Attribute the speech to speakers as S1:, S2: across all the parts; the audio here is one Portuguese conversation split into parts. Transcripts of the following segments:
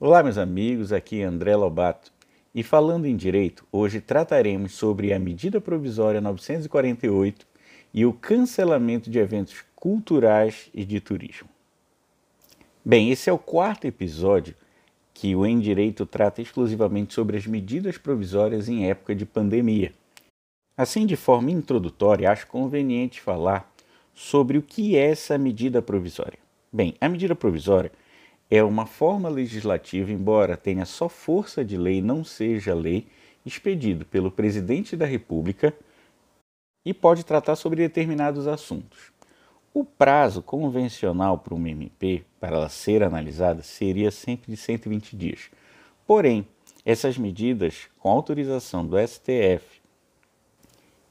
S1: Olá, meus amigos, aqui é André Lobato. E falando em direito, hoje trataremos sobre a medida provisória 948 e o cancelamento de eventos culturais e de turismo. Bem, esse é o quarto episódio que o Em Direito trata exclusivamente sobre as medidas provisórias em época de pandemia. Assim, de forma introdutória, acho conveniente falar sobre o que é essa medida provisória. Bem, a medida provisória é uma forma legislativa, embora tenha só força de lei, não seja lei, expedido pelo presidente da República e pode tratar sobre determinados assuntos. O prazo convencional para uma MP, para ela ser analisada, seria sempre de 120 dias. Porém, essas medidas, com autorização do STF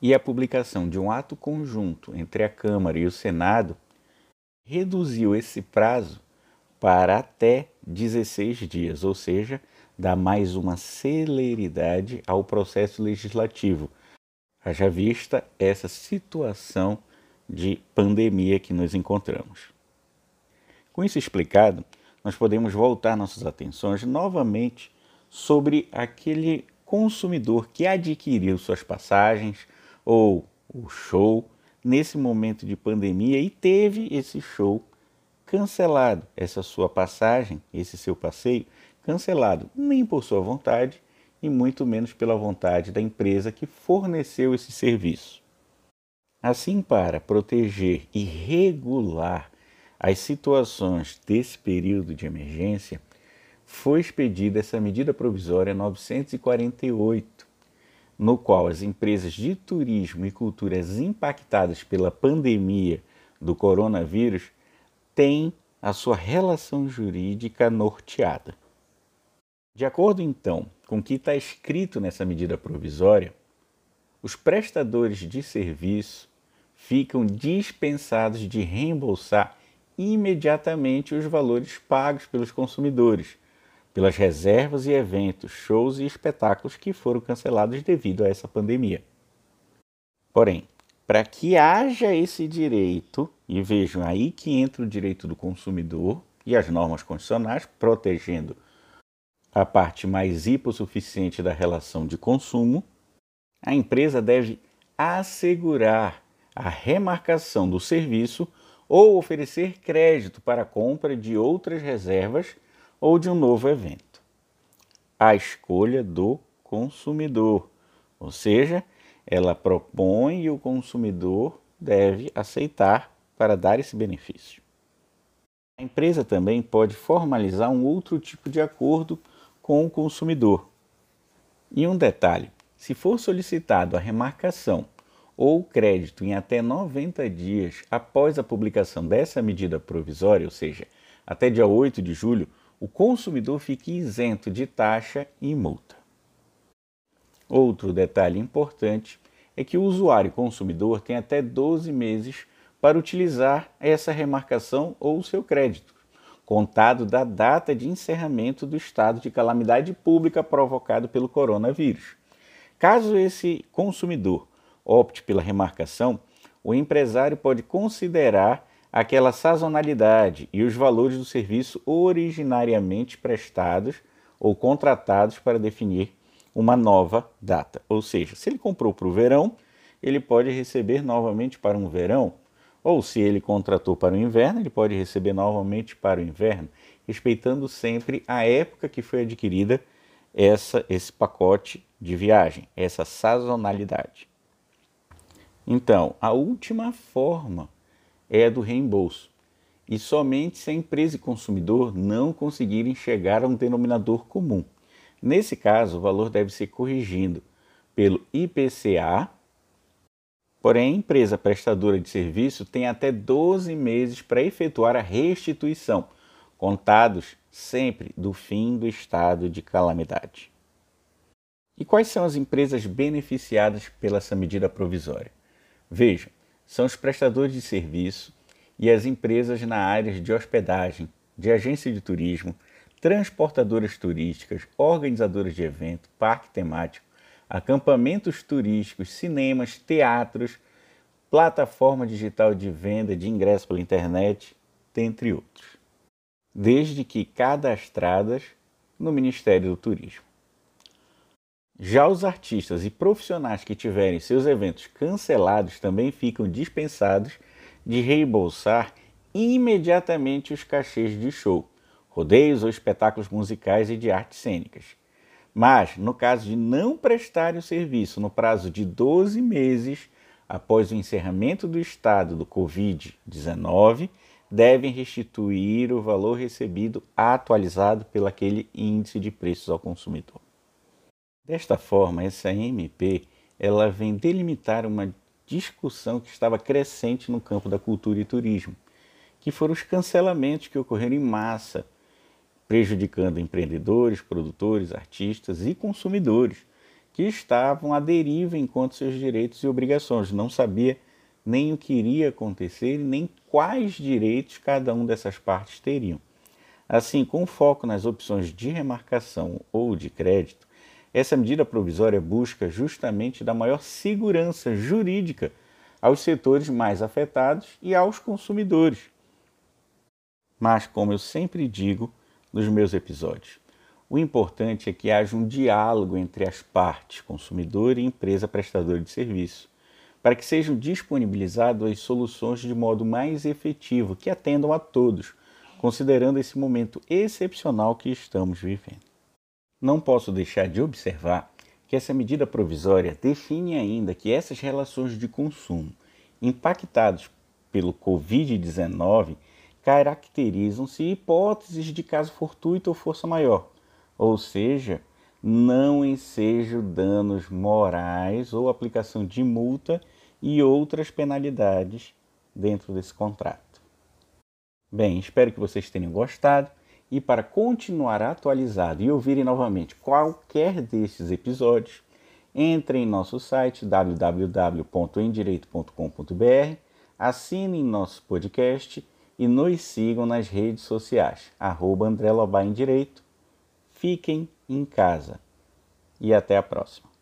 S1: e a publicação de um ato conjunto entre a Câmara e o Senado, reduziu esse prazo para até 16 dias, ou seja, dá mais uma celeridade ao processo legislativo, haja vista essa situação de pandemia que nos encontramos. Com isso explicado, nós podemos voltar nossas atenções novamente sobre aquele consumidor que adquiriu suas passagens ou o show nesse momento de pandemia e teve esse show cancelado, essa sua passagem, esse seu passeio, cancelado, nem por sua vontade e muito menos pela vontade da empresa que forneceu esse serviço. Assim, para proteger e regular as situações desse período de emergência, foi expedida essa medida provisória 948, no qual as empresas de turismo e culturas impactadas pela pandemia do coronavírus tem a sua relação jurídica norteada. De acordo, então, com o que está escrito nessa medida provisória, os prestadores de serviço ficam dispensados de reembolsar imediatamente os valores pagos pelos consumidores, pelas reservas e eventos, shows e espetáculos que foram cancelados devido a essa pandemia. Porém, para que haja esse direito, e vejam aí que entra o direito do consumidor e as normas constitucionais protegendo a parte mais hipossuficiente da relação de consumo, a empresa deve assegurar a remarcação do serviço ou oferecer crédito para a compra de outras reservas ou de um novo evento. A escolha do consumidor, ou seja, ela propõe e o consumidor deve aceitar para dar esse benefício. A empresa também pode formalizar um outro tipo de acordo com o consumidor. E um detalhe: se for solicitado a remarcação ou crédito em até 90 dias após a publicação dessa medida provisória, ou seja, até dia 8 de julho, o consumidor fica isento de taxa e multa. Outro detalhe importante é que o usuário consumidor tem até 12 meses para utilizar essa remarcação ou seu crédito, contado da data de encerramento do estado de calamidade pública provocado pelo coronavírus. Caso esse consumidor opte pela remarcação, o empresário pode considerar aquela sazonalidade e os valores do serviço originariamente prestados ou contratados para definir uma nova data. Ou seja, se ele comprou para o verão, ele pode receber novamente para um verão, ou se ele contratou para o inverno, ele pode receber novamente para o inverno, respeitando sempre a época que foi adquirida essa, esse pacote de viagem, essa sazonalidade. Então, a última forma é a do reembolso. E somente se a empresa e consumidor não conseguirem chegar a um denominador comum. Nesse caso, o valor deve ser corrigido pelo IPCA, porém a empresa prestadora de serviço tem até 12 meses para efetuar a restituição, contados sempre do fim do estado de calamidade. E quais são as empresas beneficiadas pela essa medida provisória? Vejam, são os prestadores de serviço e as empresas na área de hospedagem, de agência de turismo, transportadoras turísticas, organizadoras de evento, parque temático, acampamentos turísticos, cinemas, teatros, plataforma digital de venda de ingressos pela internet, dentre outros. Desde que cadastradas no Ministério do Turismo. Já os artistas e profissionais que tiverem seus eventos cancelados também ficam dispensados de reembolsar imediatamente os cachês de show, rodeios ou espetáculos musicais e de artes cênicas. Mas, no caso de não prestarem o serviço no prazo de 12 meses após o encerramento do estado do Covid-19, devem restituir o valor recebido atualizado pelo aquele índice de preços ao consumidor. Desta forma, essa MP ela vem delimitar uma discussão que estava crescente no campo da cultura e turismo, que foram os cancelamentos que ocorreram em massa, prejudicando empreendedores, produtores, artistas e consumidores que estavam à deriva enquanto seus direitos e obrigações. Não sabia nem o que iria acontecer e nem quais direitos cada um dessas partes teriam. Assim, com foco nas opções de remarcação ou de crédito, essa medida provisória busca justamente dar maior segurança jurídica aos setores mais afetados e aos consumidores. Mas, como eu sempre digo nos meus episódios, o importante é que haja um diálogo entre as partes, consumidor e empresa prestadora de serviço, para que sejam disponibilizadas as soluções de modo mais efetivo, que atendam a todos, considerando esse momento excepcional que estamos vivendo. Não posso deixar de observar que essa medida provisória define ainda que essas relações de consumo impactadas pelo Covid-19 caracterizam-se hipóteses de caso fortuito ou força maior, ou seja, não ensejo danos morais ou aplicação de multa e outras penalidades dentro desse contrato. Bem, espero que vocês tenham gostado. E para continuar atualizado e ouvirem novamente qualquer destes episódios, entre em nosso site www.endireito.com.br, assinem nosso podcast e nos sigam nas redes sociais, arroba André Direito. Fiquem em casa e até a próxima.